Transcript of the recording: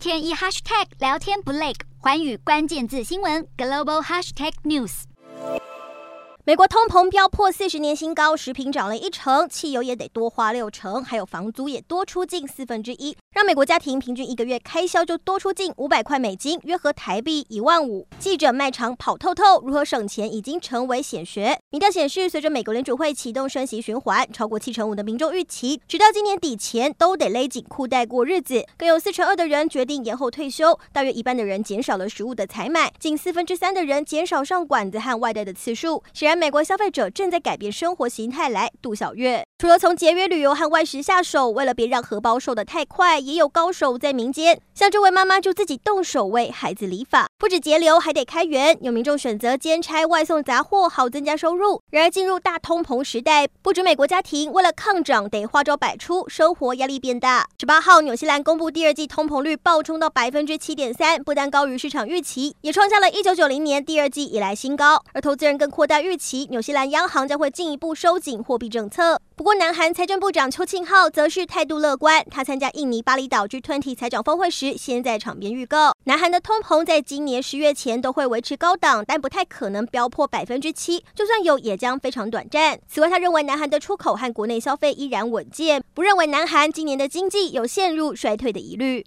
天一 hashtag 聊天不累，环宇关键字新闻 global hashtag news。美国通膨飙破四十年新高，食品涨了一成，汽油也得多花六成，还有房租也多出近四分之一，让美国家庭平均一个月开销就多出近五百块美金，约合台币一万五。记者卖场跑透透，如何省钱已经成为显学。民调显示，随着美国联储会启动升息循环，超过七成五的民众预期，直到今年底前都得勒紧裤带过日子。更有四成二的人决定延后退休，大约一半的人减少了食物的采买，近四分之三的人减少上馆子和外带的次数。显然，美国消费者正在改变生活形态。来，杜小月。除了从节约旅游和外食下手，为了别让荷包瘦得太快，也有高手在民间。像这位妈妈就自己动手为孩子理发，不止节流，还得开源。有民众选择兼差外送杂货，好增加收入。然而进入大通膨时代，不止美国家庭为了抗涨得花招百出，生活压力变大。十八号，纽西兰公布第二季通膨率暴冲到百分之七点三，不但高于市场预期，也创下了一九九零年第二季以来新高。而投资人更扩大预期，纽西兰央行将会进一步收紧货币政策。不过，南韩财政部长邱庆浩则是态度乐观。他参加印尼巴厘岛 G20 财长峰会时，先在场边预告，南韩的通膨在今年十月前都会维持高档，但不太可能飙破百分之七。就算有，也将非常短暂。此外，他认为南韩的出口和国内消费依然稳健，不认为南韩今年的经济有陷入衰退的疑虑。